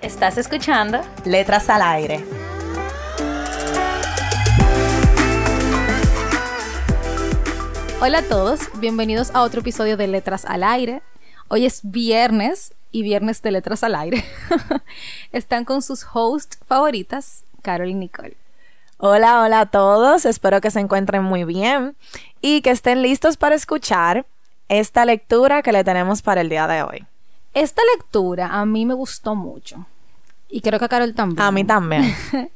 Estás escuchando Letras al Aire. Hola a todos, bienvenidos a otro episodio de Letras al Aire. Hoy es viernes y viernes de Letras al Aire. Están con sus hosts favoritas, Carol y Nicole. Hola, hola a todos, espero que se encuentren muy bien y que estén listos para escuchar esta lectura que le tenemos para el día de hoy. Esta lectura a mí me gustó mucho y creo que a Carol también. A mí también.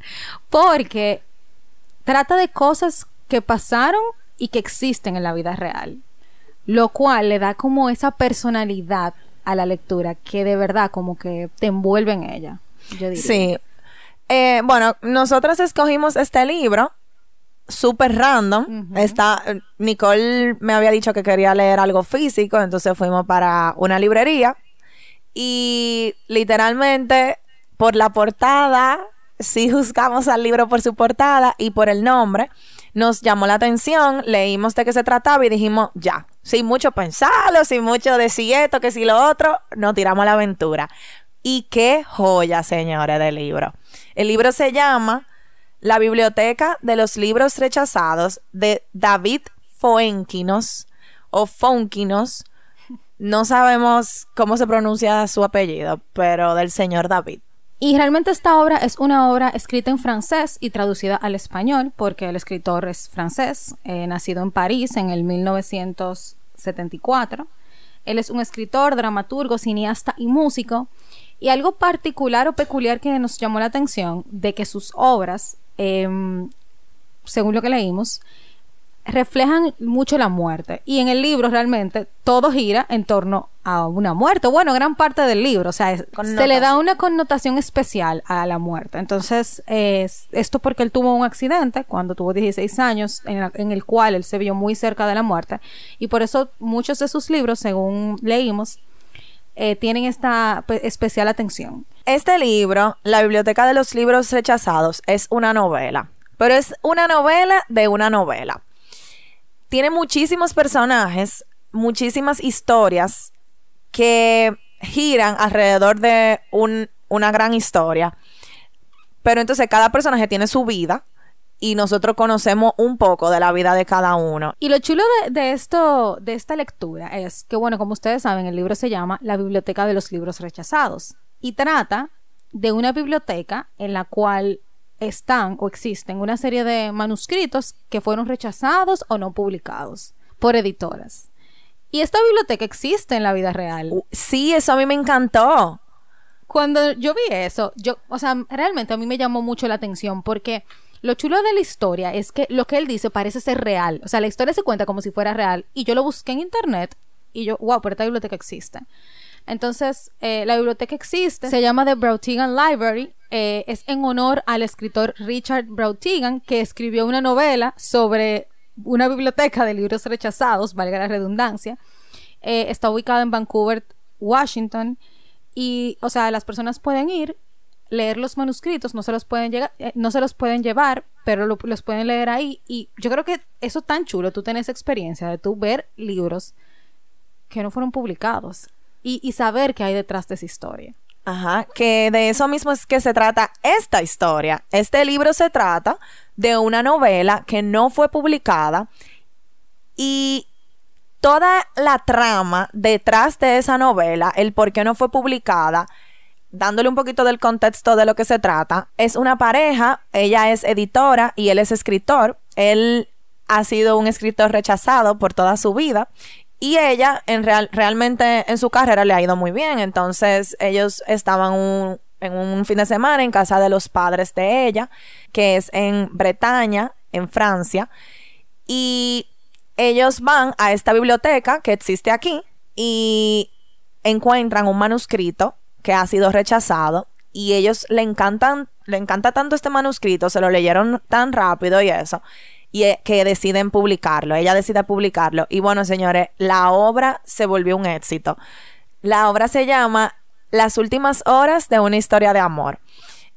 Porque trata de cosas que pasaron y que existen en la vida real. Lo cual le da como esa personalidad a la lectura que de verdad como que te envuelve en ella. Yo diría. Sí. Eh, bueno, nosotros escogimos este libro súper random. Está, Nicole me había dicho que quería leer algo físico, entonces fuimos para una librería y literalmente por la portada, sí juzgamos al libro por su portada y por el nombre nos llamó la atención, leímos de qué se trataba y dijimos, ya, sin mucho pensarlo, sin mucho decir esto, que si lo otro, nos tiramos a la aventura. Y qué joya, señores, del libro. El libro se llama La Biblioteca de los Libros Rechazados de David Foenquinos o Fonquinos. No sabemos cómo se pronuncia su apellido, pero del señor David. Y realmente esta obra es una obra escrita en francés y traducida al español, porque el escritor es francés, eh, nacido en París en el 1974. Él es un escritor, dramaturgo, cineasta y músico. Y algo particular o peculiar que nos llamó la atención de que sus obras, em, según lo que leímos, reflejan mucho la muerte. Y en el libro realmente todo gira en torno a una muerte. Bueno, gran parte del libro, o sea, se le da una connotación especial a la muerte. Entonces, es esto porque él tuvo un accidente cuando tuvo 16 años, en, el cual él se vio muy cerca de la muerte. Y por eso muchos de sus libros, según leímos, eh, tienen esta pues, especial atención. Este libro, La Biblioteca de los Libros Rechazados, es una novela. Pero es una novela de una novela tiene muchísimos personajes, muchísimas historias que giran alrededor de una gran historia. Pero entonces cada personaje tiene su vida y nosotros conocemos un poco de la vida de cada uno. Y lo chulo de, esto, de esta lectura es que, bueno, como ustedes saben, el libro se llama La Biblioteca de los Libros Rechazados y trata de una biblioteca en la cual están o existen una serie de manuscritos que fueron rechazados o no publicados por editoras. Y esta biblioteca existe en la vida real. Uh, sí, eso a mí me encantó. Cuando yo vi eso, yo, o sea, realmente a mí me llamó mucho la atención porque lo chulo de la historia es que lo que él dice parece ser real. O sea, la historia se cuenta como si fuera real. Y yo lo busqué en internet y yo, wow, pero esta biblioteca existe. Entonces, eh, la biblioteca existe, se llama The Brautigan Library, eh, es en honor al escritor Richard Brautigan, que escribió una novela sobre una biblioteca de libros rechazados, valga la redundancia. Eh, está ubicada en Vancouver, Washington, y, o sea, las personas pueden ir, leer los manuscritos, no se los pueden, llegar, no se los pueden llevar, pero los pueden leer ahí. Y yo creo que eso es tan chulo, tú tienes experiencia de tú ver libros que no fueron publicados y, saber qué hay detrás de esa historia. Ajá, que de eso mismo es que se trata esta historia. Este libro se trata de una novela que no fue publicada y toda la trama detrás de esa novela, el por qué no fue publicada, dándole un poquito del contexto de lo que se trata, es una pareja, ella es editora y él es escritor. Él ha sido un escritor rechazado por toda su vida y ella, en real, realmente en su carrera le ha ido muy bien. Entonces, ellos estaban en un fin de semana en casa de los padres de ella, que es en Bretaña, en Francia. Y ellos van a esta biblioteca que existe aquí y encuentran un manuscrito que ha sido rechazado y ellos le encantan, le encanta tanto este manuscrito, se lo leyeron tan rápido y eso, y eh, que deciden publicarlo. Ella decide publicarlo. Y bueno, señores, la obra se volvió un éxito. La obra se llama Las últimas horas de una historia de amor.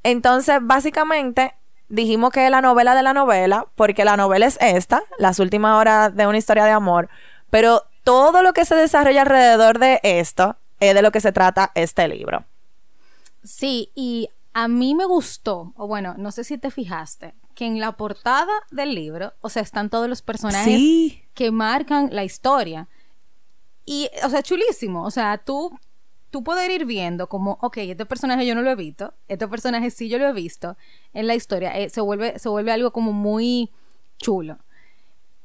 Entonces, básicamente, dijimos que es la novela de la novela, porque la novela es esta, Las últimas horas de una historia de amor, pero todo lo que se desarrolla alrededor de esto es de lo que se trata este libro. Sí, y a mí me gustó, o bueno, no sé si te fijaste, que en la portada del libro, o sea, están todos los personajes que marcan la historia. Y, o sea, chulísimo. O sea, tú, tú poder ir viendo como, ok, este personaje yo no lo he visto, este personaje sí yo lo he visto en la historia, eh, se, vuelve, se vuelve algo como muy chulo.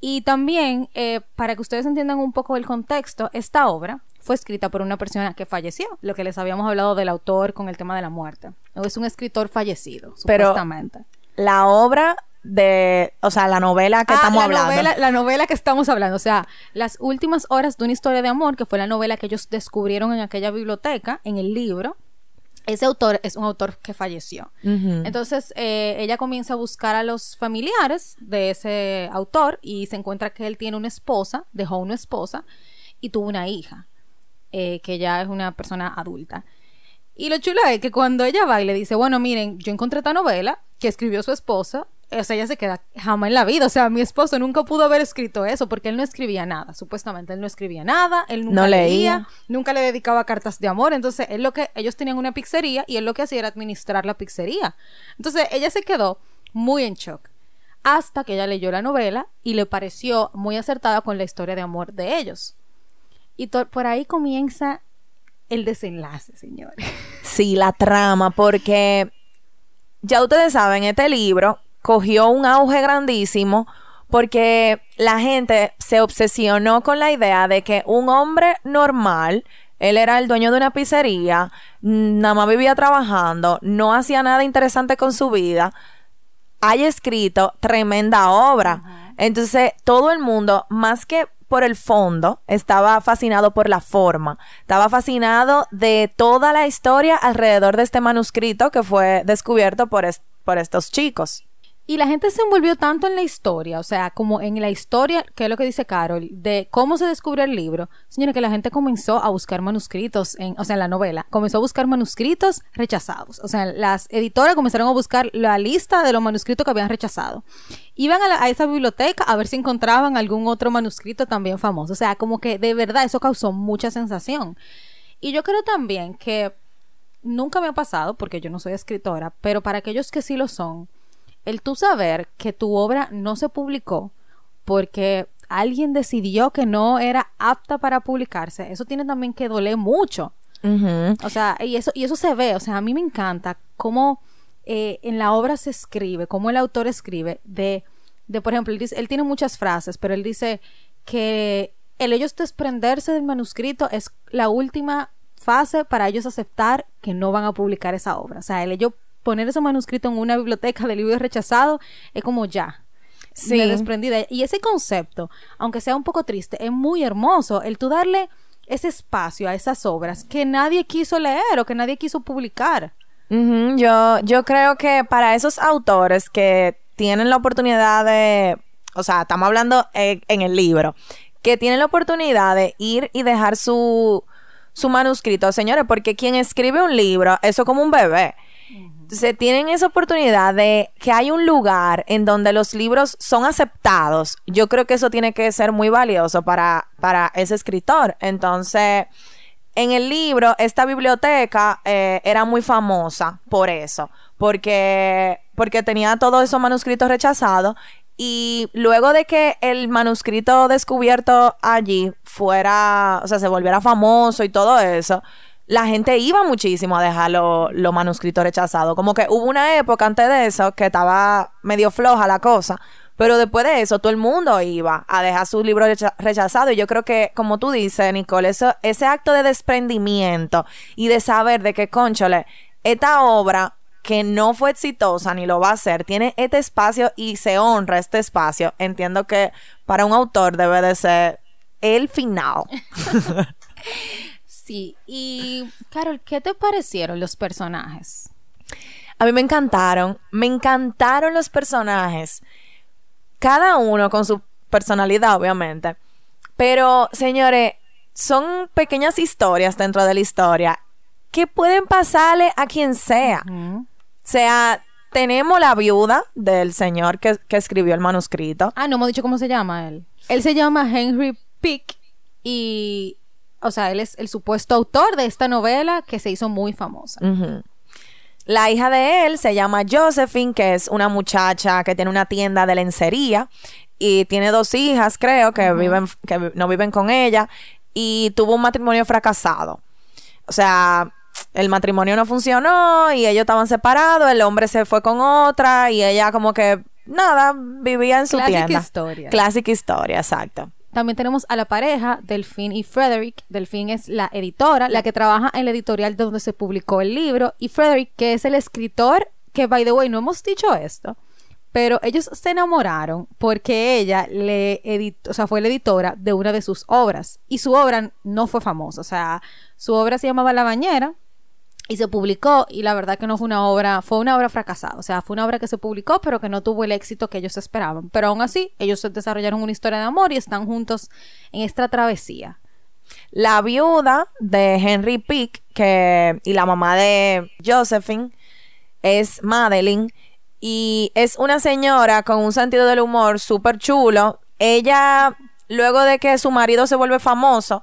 Y también, eh, para que ustedes entiendan un poco el contexto, esta obra fue escrita por una persona que falleció, lo que les habíamos hablado del autor con el tema de la muerte. Es un escritor fallecido, supuestamente. La obra de, o sea, la novela que ah, estamos hablando. Novela, la novela que estamos hablando, o sea, las últimas horas de una historia de amor, que fue la novela que ellos descubrieron en aquella biblioteca, en el libro. Ese autor es un autor que falleció. Entonces, eh, ella comienza a buscar a los familiares de ese autor y se encuentra que él tiene una esposa, dejó una esposa y tuvo una hija. Eh, que ya es una persona adulta. Y lo chulo es que cuando ella va y le dice, bueno, miren, yo encontré esta novela que escribió su esposa, o sea, ella se queda jamás en la vida. O sea, mi esposo nunca pudo haber escrito eso porque él no escribía nada. Supuestamente él no escribía nada, él nunca leía, nunca le dedicaba cartas de amor. Entonces, él lo que ellos tenían una pizzería y él lo que hacía era administrar la pizzería. Entonces, ella se quedó muy en shock hasta que ella leyó la novela y le pareció muy acertada con la historia de amor de ellos. Y por ahí comienza el desenlace, señores. Sí, la trama, porque ya ustedes saben, este libro cogió un auge grandísimo porque la gente se obsesionó con la idea de que un hombre normal, él era el dueño de una pizzería, nada más vivía trabajando, no hacía nada interesante con su vida, haya escrito tremenda obra. Entonces, todo el mundo, más que por el fondo, estaba fascinado por la forma, estaba fascinado de toda la historia alrededor de este manuscrito que fue descubierto por, por estos chicos. Y la gente se envolvió tanto en la historia, o sea, como en la historia, que es lo que dice Carol, de cómo se descubrió el libro. Señora, que la gente comenzó a buscar manuscritos, en, o sea, en la novela, comenzó a buscar manuscritos rechazados. O sea, las editoras comenzaron a buscar la lista de los manuscritos que habían rechazado. Iban a, a esa biblioteca a ver si encontraban algún otro manuscrito también famoso. O sea, como que de verdad eso causó mucha sensación. Y yo creo también que nunca me ha pasado, porque yo no soy escritora, pero para aquellos que sí lo son, el tú saber que tu obra no se publicó porque alguien decidió que no era apta para publicarse, eso tiene también que doler mucho. O sea, y eso, y eso se ve, o sea, a mí me encanta cómo eh, en la obra se escribe, cómo el autor escribe de, de por ejemplo, él, dice, él tiene muchas frases, pero él dice que el ellos desprenderse del manuscrito es la última fase para ellos aceptar que no van a publicar esa obra. O sea, el ellos poner ese manuscrito en una biblioteca de libros rechazados es como ya. Sí. desprendida. Y ese concepto, aunque sea un poco triste, es muy hermoso. El tú darle ese espacio a esas obras que nadie quiso leer o que nadie quiso publicar. yo, yo creo que para esos autores que tienen la oportunidad de, o sea, estamos hablando en, en el libro, que tienen la oportunidad de ir y dejar su, su manuscrito, señores, porque quien escribe un libro, eso es como un bebé. Se tienen esa oportunidad de que hay un lugar en donde los libros son aceptados. Yo creo que eso tiene que ser muy valioso para, para ese escritor. Entonces, en el libro, esta biblioteca eh, era muy famosa por eso, porque, porque tenía todos esos manuscritos rechazados y luego de que el manuscrito descubierto allí fuera, o sea, se volviera famoso y todo eso, la gente iba muchísimo a dejar los manuscritos rechazados. Como que hubo una época antes de eso que estaba medio floja la cosa. Pero después de eso, todo el mundo iba a dejar su libro rechazado. Y yo creo que, como tú dices, Nicole, ese acto de desprendimiento y de saber de que, conchole, esta obra que no fue exitosa ni lo va a hacer, tiene este espacio y se honra este espacio. Entiendo que para un autor debe de ser el final. Sí, y Carol, ¿qué te parecieron los personajes? A mí me encantaron, me encantaron los personajes. Cada uno con su personalidad, obviamente. Pero, señores, son pequeñas historias dentro de la historia que pueden pasarle a quien sea. O sea, tenemos la viuda del señor que, que, escribió el manuscrito. Ah, no hemos dicho cómo se llama él. Él se llama Henry Pick y, o sea, él es el supuesto autor de esta novela que se hizo muy famosa. La hija de él se llama Josephine, que es una muchacha que tiene una tienda de lencería y tiene dos hijas, creo, que viven, que no viven con ella y tuvo un matrimonio fracasado. O sea, el matrimonio no funcionó y ellos estaban separados, el hombre se fue con otra y ella como que nada, vivía en su tienda. Clásica historia. Clásica historia, exacto. También tenemos a la pareja, Delfín y Frederick. Delfín es la editora, la que trabaja en la editorial donde se publicó el libro. Y Frederick, que es el escritor, que, by the way, no hemos dicho esto, pero ellos se enamoraron porque ella le editó, o sea, fue la editora de una de sus obras. Y su obra no fue famosa, o sea, su obra se llamaba La Bañera, y se publicó y la verdad que no fue una obra, fue una obra fracasada, o sea, fue una obra que se publicó pero que no tuvo el éxito que ellos esperaban, pero aún así ellos desarrollaron una historia de amor y están juntos en esta travesía. La viuda de Henry Pick que, y la mamá de Josephine es Madeline y es una señora con un sentido del humor súper chulo. Ella, luego de que su marido se vuelve famoso,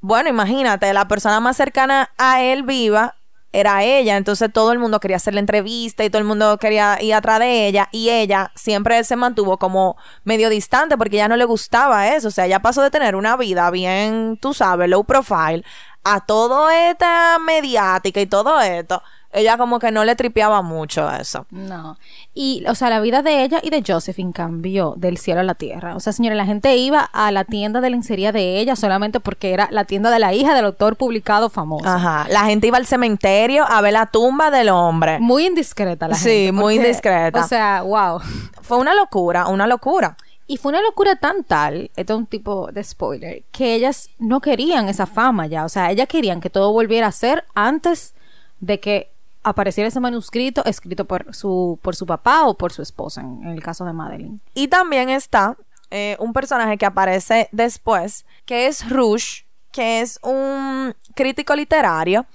bueno, imagínate, la persona más cercana a él viva era ella, entonces todo el mundo quería hacerle entrevista y todo el mundo quería ir atrás de ella y ella siempre se mantuvo como medio distante porque ya no le gustaba eso, o sea, ella pasó de tener una vida bien, tú sabes, low profile a todo esta mediática y todo esto ella como que no le tripeaba mucho eso. No. Y, o sea, la vida de ella y de Josephine cambió del cielo a la tierra. O sea, señora, la gente iba a la tienda de lencería de ella solamente porque era la tienda de la hija del autor publicado famoso. Ajá. La gente iba al cementerio a ver la tumba del hombre. Muy indiscreta la gente. Sí, muy indiscreta. O sea, wow. Fue una locura, una locura. Y fue una locura tan tal, esto es un tipo de spoiler, que ellas no querían esa fama ya. O sea, ellas querían que todo volviera a ser antes de que apareciera ese manuscrito escrito por su, por su papá o por su esposa, en, el caso de Madeline. Y también está eh, un personaje que aparece después, que es Rush, que es un crítico literario,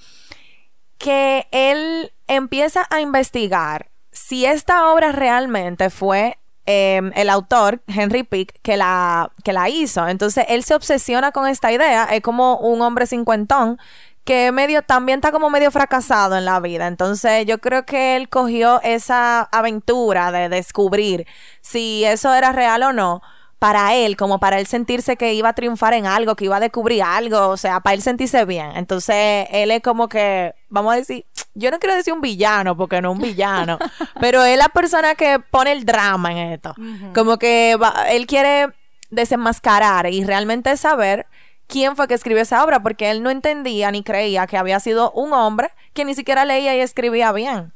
que él empieza a investigar si esta obra realmente fue em, el autor, Henry Pick, que la, que la hizo. Entonces él se obsesiona con esta idea, es como un hombre cincuentón que medio también está como medio fracasado en la vida. Entonces, yo creo que él cogió esa aventura de descubrir si eso era real o no para él, como para él sentirse que iba a triunfar en algo, que iba a descubrir algo, o sea, para él sentirse bien. Entonces, él es como que, vamos a decir, yo no quiero decir un villano, porque no un villano, pero es la persona que pone el drama en esto. Como que él quiere desenmascarar y realmente saber quién fue que escribió esa obra, porque él no entendía ni creía que había sido un hombre que ni siquiera leía y escribía bien.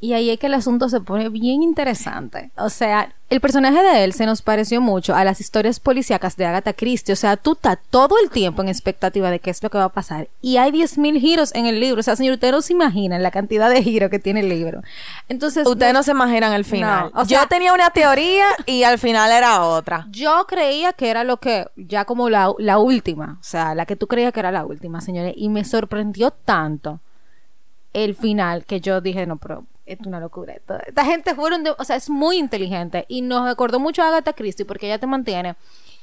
Y ahí es que el asunto se pone bien interesante. O sea, el personaje de él se nos pareció mucho a las historias policíacas de Agatha Christie. O sea, tú estás todo el tiempo en expectativa de qué es lo que va a pasar. Y hay 10.000 giros en el libro. O sea, señor, usted no se imagina la cantidad de giros que tiene el libro. Entonces... Ustedes no, se imaginan el final. yo tenía una teoría y al final era otra. Yo creía que era lo que... Ya como la, la última. O sea, la que tú creías que era la última, señores. Y me sorprendió tanto el final que yo dije, no, pero es una locura. Esta gente fueron, de, o sea, es muy inteligente y nos acordó mucho a Agatha Christie porque ella te mantiene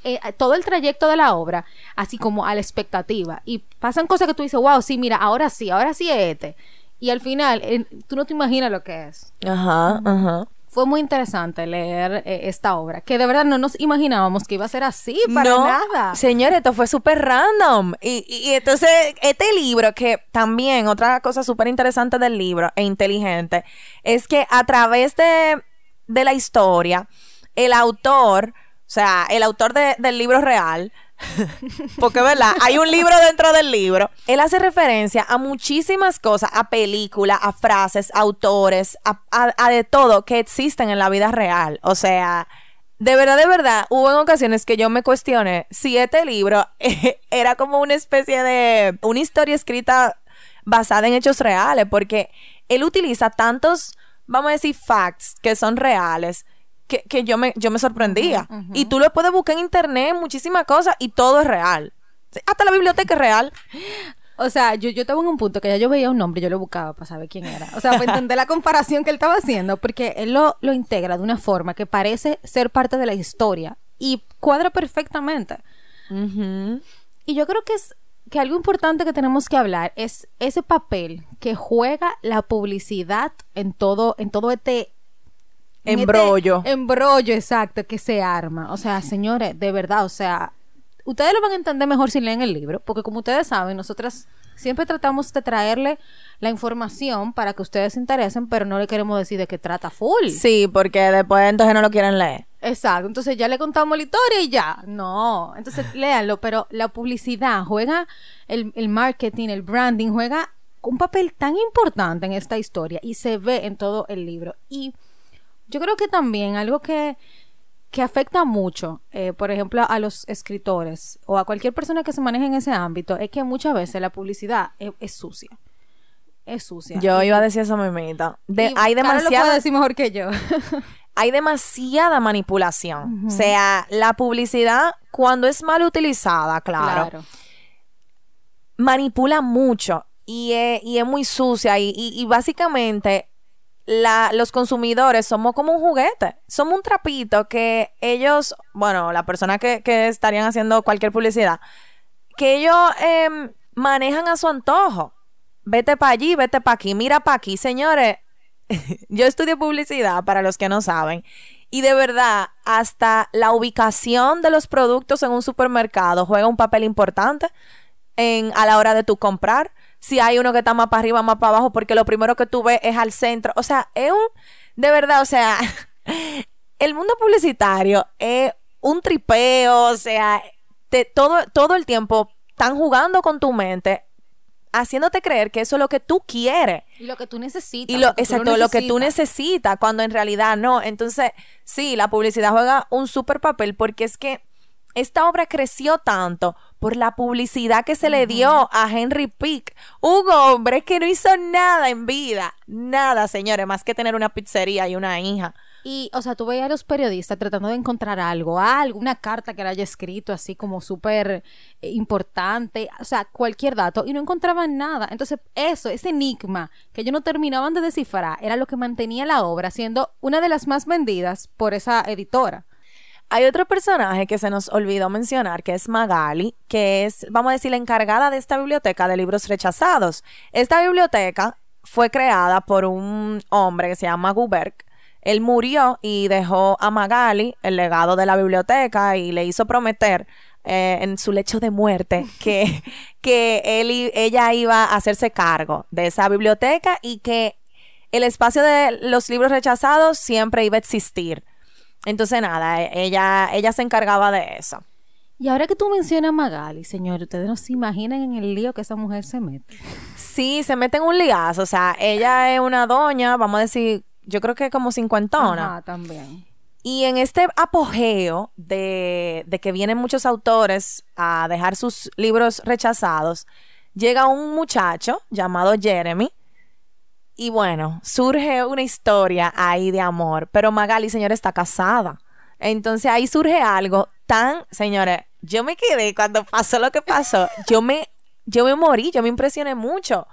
eh, todo el trayecto de la obra así como a la expectativa y pasan cosas que tú dices, wow, sí, mira, ahora sí, ahora sí es este. Y al final, tú no te imaginas lo que es. Ajá, ajá fue muy interesante leer eh, esta obra, que de verdad no nos imaginábamos que iba a ser así para no, nada. Señor, esto fue súper random. Y, y, entonces, este libro, que también otra cosa súper interesante del libro e inteligente, es que a través de, de la historia, el autor, o sea, el autor del libro real, Porque, ¿verdad? Hay un libro dentro del libro. Él hace referencia a muchísimas cosas, a películas, a frases, autores, a, de todo que existen en la vida real. O sea, de verdad, de verdad, hubo en ocasiones que yo me cuestioné si este libro era como una especie de una historia escrita basada en hechos reales, porque él utiliza tantos, vamos a decir, facts que son reales. Que, que yo me, yo me sorprendía. Y tú lo puedes buscar en internet, muchísimas cosas, y todo es real. Hasta la biblioteca es real. O sea, yo, yo estaba en un punto que ya yo veía un nombre, yo lo buscaba para saber quién era. O sea, para entender la comparación que él estaba haciendo, porque él lo, lo integra de una forma que parece ser parte de la historia y cuadra perfectamente. Y yo creo que es que algo importante que tenemos que hablar es ese papel que juega la publicidad en todo, en todo este en este embrollo. embrollo, exacto, que se arma. O sea, señores, de verdad, o sea, ustedes lo van a entender mejor si leen el libro, porque como ustedes saben, nosotras siempre tratamos de traerle la información para que ustedes se interesen, pero no le queremos decir de qué trata full. Sí, porque después entonces no lo quieren leer. Exacto, entonces ya le contamos la historia y ya. No, entonces léanlo, pero la publicidad juega, el, el marketing, el branding juega un papel tan importante en esta historia y se ve en todo el libro. Y yo creo que también algo que que afecta mucho, eh, por ejemplo, a los escritores o a cualquier persona que se maneje en ese ámbito, es que muchas veces la publicidad es, sucia. Es sucia. Yo iba a decir eso, mimita. De, hay demasiada. lo decir mejor que yo. hay demasiada manipulación. O sea, la publicidad, cuando es mal utilizada, claro, manipula mucho y es, y es muy sucia. Y, y básicamente la, los consumidores somos como un juguete, somos un trapito que ellos, bueno, la persona que, que estarían haciendo cualquier publicidad, que ellos em, manejan a su antojo. Vete para allí, vete para aquí, mira para aquí, señores. yo estudio publicidad, para los que no saben, y de verdad, hasta la ubicación de los productos en un supermercado juega un papel importante en, a la hora de tu comprar si hay uno que está más para arriba, más para abajo, porque lo primero que tú ves es al centro. O sea, es un, de verdad, o sea, el mundo publicitario es un tripeo, o sea, todo, todo el tiempo están jugando con tu mente, haciéndote creer que eso es lo que tú quieres. Y lo que tú necesitas. Y lo, exacto, lo, que tú necesitas, cuando en realidad no. Entonces, sí, la publicidad juega un súper papel porque es que esta obra creció tanto por la publicidad que se le dio a Henry Pick, un hombre que no hizo nada en vida, nada, señores, más que tener una pizzería y una hija. Y, o sea, tú veías a los periodistas tratando de encontrar algo, algo, una carta que le haya escrito así como súper eh, importante, o sea, cualquier dato, y no encontraban nada. Entonces, eso, ese enigma que ellos no terminaban de descifrar, era lo que mantenía la obra siendo una de las más vendidas por esa editora. Hay otro personaje que se nos olvidó mencionar, que es Magali, que es, vamos a decir, la encargada de esta biblioteca de libros rechazados. Esta biblioteca fue creada por un hombre que se llama Guberg. Él murió y dejó a Magali el legado de la biblioteca y le hizo prometer eh, en su lecho de muerte que, que él y, ella iba a hacerse cargo de esa biblioteca y que el espacio de los libros rechazados siempre iba a existir. Entonces, nada, e, ella, ella se encargaba de eso. Y ahora que tú mencionas a Magali, señor, ustedes no se imaginan en el lío que esa mujer se mete. Sí, se mete en un liazo. O sea, ella es una doña, vamos a decir, yo creo que como cincuentona. Ah, también. Y en este apogeo de, de que vienen muchos autores a dejar sus libros rechazados, llega un muchacho llamado Jeremy, y bueno, surge una historia ahí de amor, pero Magali, señor, está casada. Entonces ahí surge algo tan, señores, yo me quedé cuando pasó lo que pasó, yo me, yo me morí, yo me impresioné mucho.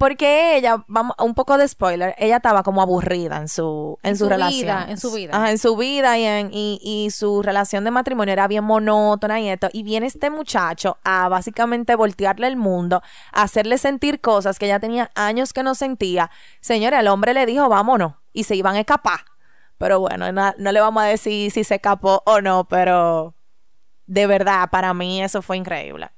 Porque ella, vamos, un poco de spoiler, ella estaba como aburrida en su, en, su, relación. en su vida. en su vida y, en, y, y, su relación de matrimonio era bien monótona y esto. Y viene este muchacho a básicamente voltearle el mundo, a hacerle sentir cosas que ella tenía años que no sentía. Señora, el hombre le dijo, vámonos. Y se iban a escapar. Pero bueno, no, no le vamos a decir si se escapó o no, pero de verdad, para mí eso fue increíble.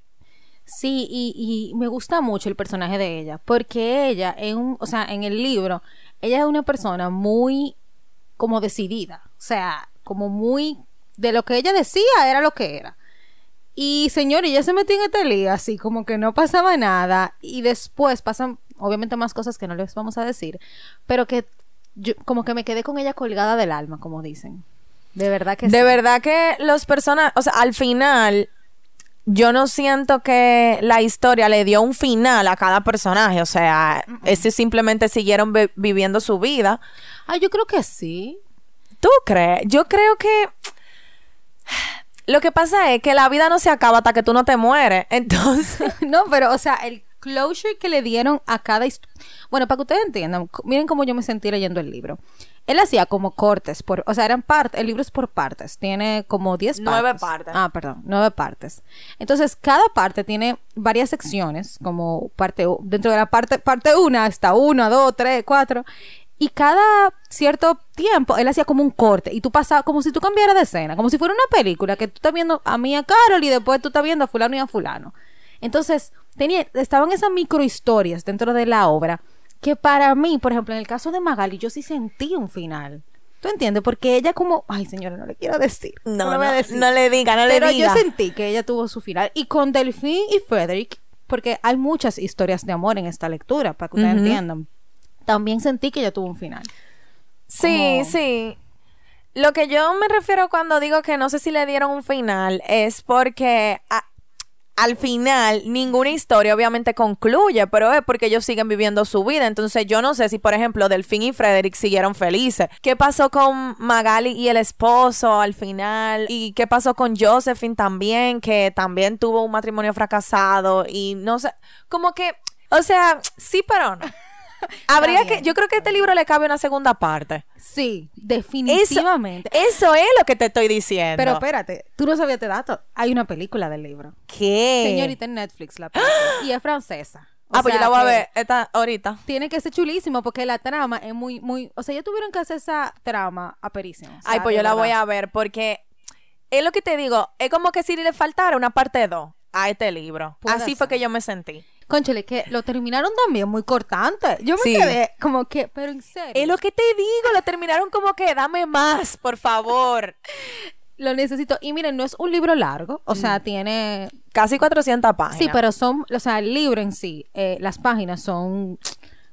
Sí, y, me gusta mucho el personaje de ella, porque ella, en un, o sea, en el libro, ella es una persona muy como decidida, o sea, como muy de lo que ella decía era lo que era. Y señor, ella se metió en este lío así, como que no pasaba nada, y después pasan, obviamente, más cosas que no les vamos a decir, pero que yo como que me quedé con ella colgada del alma, como dicen. De verdad que De sí. verdad que los personajes, o sea, al final, yo no siento que la historia le dio un final a cada personaje. O sea, estos simplemente siguieron vi- viviendo su vida. Ah, yo creo que sí. ¿Tú crees? Yo creo que. Lo que pasa es que la vida no se acaba hasta que tú no te mueres. Entonces. no, pero, o sea, el closure que le dieron a cada historia. Bueno, para que ustedes entiendan, miren cómo yo me sentí leyendo el libro. Él hacía como cortes, por, o sea, eran partes, el libro es por partes, tiene como 10 partes. Nueve partes. Ah, perdón, nueve partes. Entonces, cada parte tiene varias secciones, como parte, dentro de la parte, parte una está una, dos, tres, cuatro. Y cada cierto tiempo él hacía como un corte y tú pasabas como si tú cambiaras de escena, como si fuera una película que tú estás viendo a mí a Carol y después tú estás viendo a fulano y a fulano. Entonces, tenía, estaban esas microhistorias dentro de la obra que para mí, por ejemplo, en el caso de Magali, yo sí sentí un final. ¿Tú entiendes? Porque ella como, ay señora, no le quiero decir. No, decir. no le diga, no le Pero diga. yo sentí que ella tuvo su final. Y con Delphine y Frederick, porque hay muchas historias de amor en esta lectura, para que ustedes entiendan. También sentí que ella tuvo un final. Sí, Como- sí. Lo que yo me refiero cuando digo que no sé si le dieron un final es porque a- al final ninguna historia obviamente concluye, pero es porque ellos siguen viviendo su vida. Entonces yo no sé si, por ejemplo, Delfín y Frederick siguieron felices. ¿Qué pasó con Magali y el esposo al final? ¿Y qué pasó con Josephine también, que también tuvo un matrimonio fracasado? Y no sé, como que, o sea, sí, pero no. Habría que, yo creo que a este libro le cabe una segunda parte. Sí, definitivamente. eso es lo que te estoy diciendo. Pero espérate, tú no sabías este dato. Hay una película del libro. ¿Qué? Señorita en Netflix, la película. y es francesa. O ah, pues yo la voy a ver esta ahorita. Tiene que ser chulísimo porque la trama es muy, muy. O sea, ya tuvieron que hacer esa trama sea, Ay, pues yo la voy a ver porque es lo que te digo, es como que si le faltara una parte 2 a este libro. Así fue que yo me sentí. Conchale, que lo terminaron también muy cortante. Yo me Sí. quedé como que, pero en serio. Es lo que te digo, lo terminaron como que dame más, por favor. Lo necesito. Y miren, no es un libro largo. O sea, tiene. Casi 400 páginas. Sí, pero son. O sea, el libro en sí, eh, las páginas son.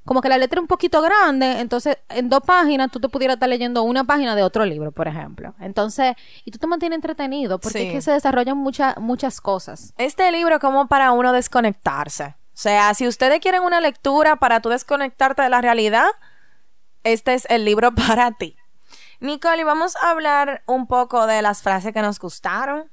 Como que la letra es un poquito grande, entonces en dos páginas tú te pudieras estar leyendo una página de otro libro, por ejemplo. Entonces, y tú te mantienes entretenido porque Sí. es que se desarrollan muchas muchas cosas. Este libro es como para uno desconectarse. O sea, si ustedes quieren una lectura para tú desconectarte de la realidad, este es el libro para ti. Nicole, vamos a hablar un poco de las frases que nos gustaron.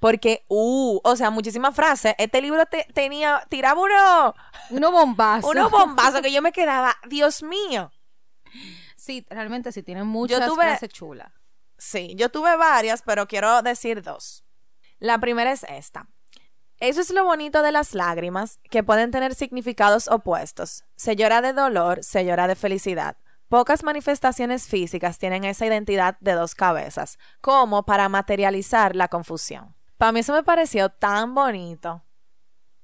Porque, uh, o sea, muchísimas frases. Este libro te- tenía, tiraba uno, Uno bombazo. unos bombazos que yo me quedaba, Dios mío. Sí, realmente sí, tienen muchas tuve- frases chulas. Sí, yo tuve varias, pero quiero decir dos. La primera es esta. Eso es lo bonito de las lágrimas, que pueden tener significados opuestos. Se llora de dolor, se llora de felicidad. Pocas manifestaciones físicas tienen esa identidad de dos cabezas, como para materializar la confusión. Para mí eso me pareció tan bonito.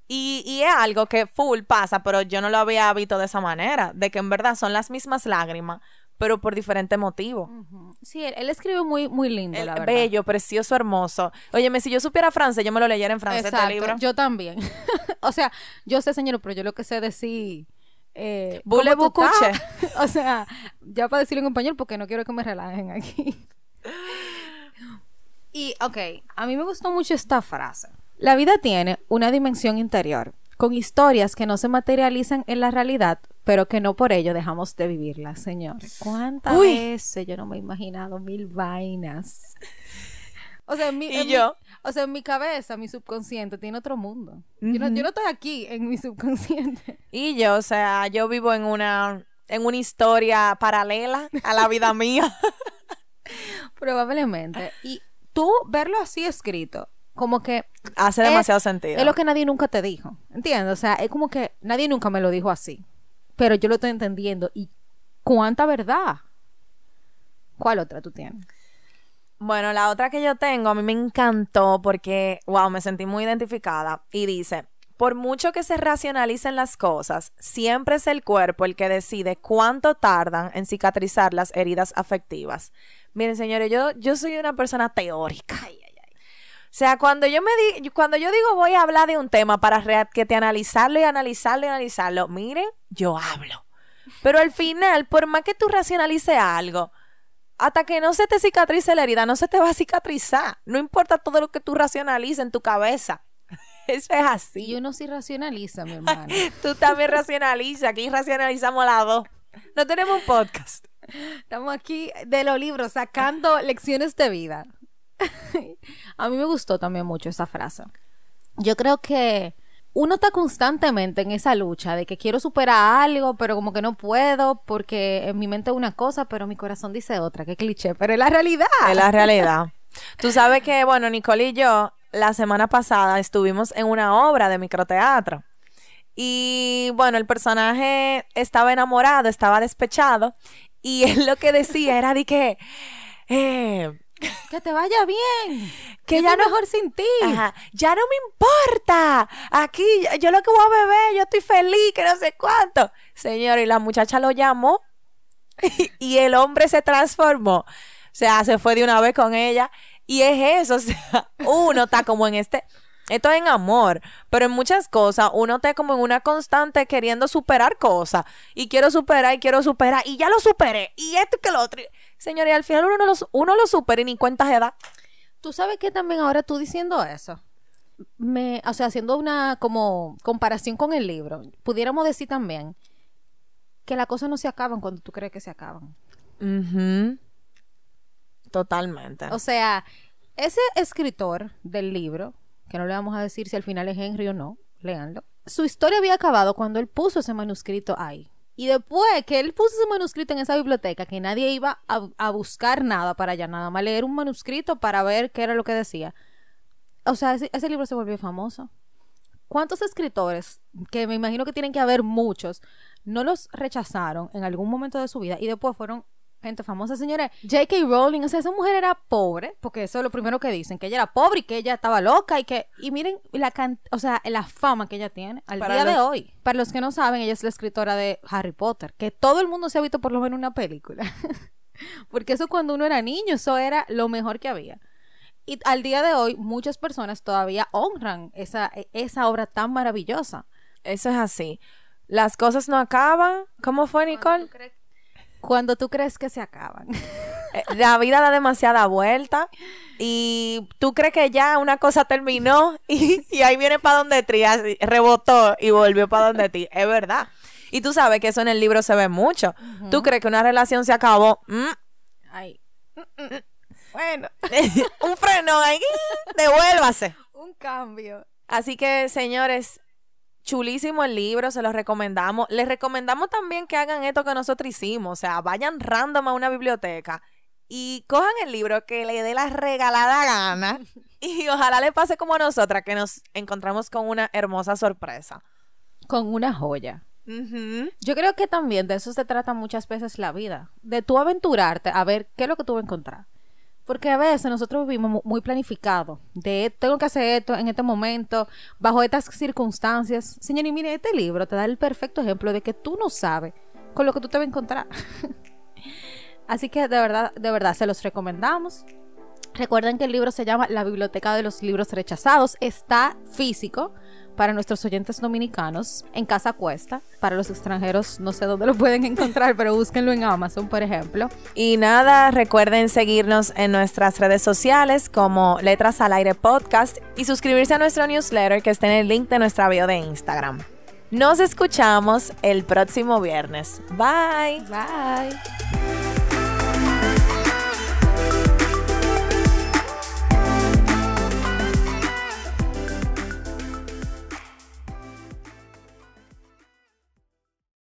Y, y es algo que full pasa, pero yo no lo había visto de esa manera, de que en verdad son las mismas lágrimas, pero por diferente motivo. Ujú. Sí, él, él escribe muy, muy lindo, El- la verdad. bello, precioso, hermoso. Óyeme, si yo supiera francés, yo me lo leyera en francés Exacto, este libro. yo también. o sea, yo sé, señor, pero yo lo que sé decir... Eh, o sea, ya para decirlo en español porque no quiero que me relajen aquí. y, ok, a mí me gustó mucho esta frase. La vida tiene una dimensión interior, con historias que no se materializan en la realidad, pero que no por ello dejamos de vivirlas, señores. ¿Cuántas Uy. veces yo no me he imaginado mil vainas? O sea, en mi, ¿Y en mi- yo? o sea, en mi cabeza, mi subconsciente tiene otro mundo. yo, no, yo no estoy aquí en mi subconsciente. Y yo, o sea, yo vivo en una, en una historia paralela a la vida mía. Probablemente. Y tú verlo así escrito, como que Hace Es- demasiado sentido. es lo que nadie nunca te dijo. ¿Entiendes? O sea, es como que nadie nunca me lo dijo así. Pero yo lo estoy entendiendo. ¿Y cuánta verdad? ¿Cuál otra tú tienes? Bueno, la otra que yo tengo a mí me encantó porque, wow, me sentí muy identificada. Y dice, por mucho que se racionalicen las cosas, siempre es el cuerpo el que decide cuánto tardan en cicatrizar las heridas afectivas. Miren, señores, yo, yo soy una persona teórica. O sea, cuando yo me di, cuando yo digo voy a hablar de un tema para que te analizarlo y analizarlo y analizarlo, miren, yo hablo. Pero al final, por más que tú racionalices algo, hasta que no se te cicatrice la herida, no se te va a cicatrizar. No importa todo lo que tú racionalices en tu cabeza. Eso es así. Y uno sí racionaliza, mi hermano. tú también racionaliza. Aquí racionalizamos las dos. No tenemos un podcast. Estamos aquí de los libros sacando lecciones de vida. a mí me gustó también mucho esa frase. Yo creo que uno está constantemente en esa lucha de que quiero superar algo, pero como que no puedo porque en mi mente es una cosa, pero mi corazón dice otra. Qué cliché, pero es la realidad. Es la realidad. Tú sabes que, bueno, Nicole y yo la semana pasada estuvimos en una obra de microteatro. Y bueno, el personaje estaba enamorado, estaba despechado. Y él lo que decía era de que... Eh, que te vaya bien. Que ya no mejor sin ti. ya no me importa. Aquí yo lo que voy a beber, yo estoy feliz, que no sé cuánto. Señor, y la muchacha lo llamó y el hombre se transformó. O sea, se fue de una vez con ella. Y es eso, o sea, uno está como en este esto es en amor, pero en muchas cosas uno está como en una constante queriendo superar cosas. Y quiero superar y quiero superar. Y ya lo superé. Y esto que lo otro. Señores, al final uno, lo, uno lo supera y ni cuentas de edad. Tú sabes que también ahora tú diciendo eso. Me, o sea, haciendo una como comparación con el libro, pudiéramos decir también que las cosas no se acaban cuando tú crees que se acaban. Totalmente. O sea, ese escritor del libro que no le vamos a decir si al final es Henry o no, léanlo. Su historia había acabado cuando él puso ese manuscrito ahí. Y después que él puso ese manuscrito en esa biblioteca, que nadie iba a, buscar nada para allá, nada más leer un manuscrito para ver qué era lo que decía. O sea, ese, ese libro se volvió famoso. ¿Cuántos escritores, que me imagino que tienen que haber muchos, no los rechazaron en algún momento de su vida y después fueron gente famosa, señores. J.K. Rowling, o sea, esa mujer era pobre, porque eso es lo primero que dicen, que ella era pobre y que ella estaba loca y que, y miren la o sea, la fama que ella tiene al día de hoy. Para los que no saben, ella es la escritora de Harry Potter, que todo el mundo se ha visto por lo menos una película. porque eso cuando uno era niño, eso era lo mejor que había. Y al día de hoy, muchas personas todavía honran esa, esa obra tan maravillosa. Eso es así. Las cosas no acaban. ¿Cómo fue, Nicole? Cuando tú crees que se acaban. Eh, la vida da demasiada vuelta y tú crees que ya una cosa terminó y, ahí viene para donde ti, rebotó y volvió para donde ti. Es verdad. Y tú sabes que eso en el libro se ve mucho. Tú crees que una relación se acabó. Mm. Ay. Mm, mm, bueno. un freno ahí. Devuélvase. Un cambio. Así que, señores, chulísimo el libro, se los recomendamos. Les recomendamos también que hagan esto que nosotros hicimos, o sea, vayan random a una biblioteca y cojan el libro que le dé la regalada gana y ojalá le pase como a nosotras que nos encontramos con una hermosa sorpresa. Con una joya. Yo creo que también de eso se trata muchas veces la vida, de tú aventurarte a ver qué es lo que tú vas a encontrar. Porque a veces nosotros vivimos muy planificados. De tengo que hacer esto en este momento, bajo estas circunstancias. Señor, y mire, este libro te da el perfecto ejemplo de que tú no sabes con lo que tú te vas a encontrar. Así que de verdad, de verdad, se los recomendamos. Recuerden que el libro se llama La Biblioteca de los Libros Rechazados. Está físico para nuestros oyentes dominicanos en Casa Cuesta. Para los extranjeros no sé dónde lo pueden encontrar, pero búsquenlo en Amazon, por ejemplo. Y nada, recuerden seguirnos en nuestras redes sociales como Letras al Aire Podcast y suscribirse a nuestro newsletter que está en el link de nuestra bio de Instagram. Nos escuchamos el próximo viernes. Bye. Bye.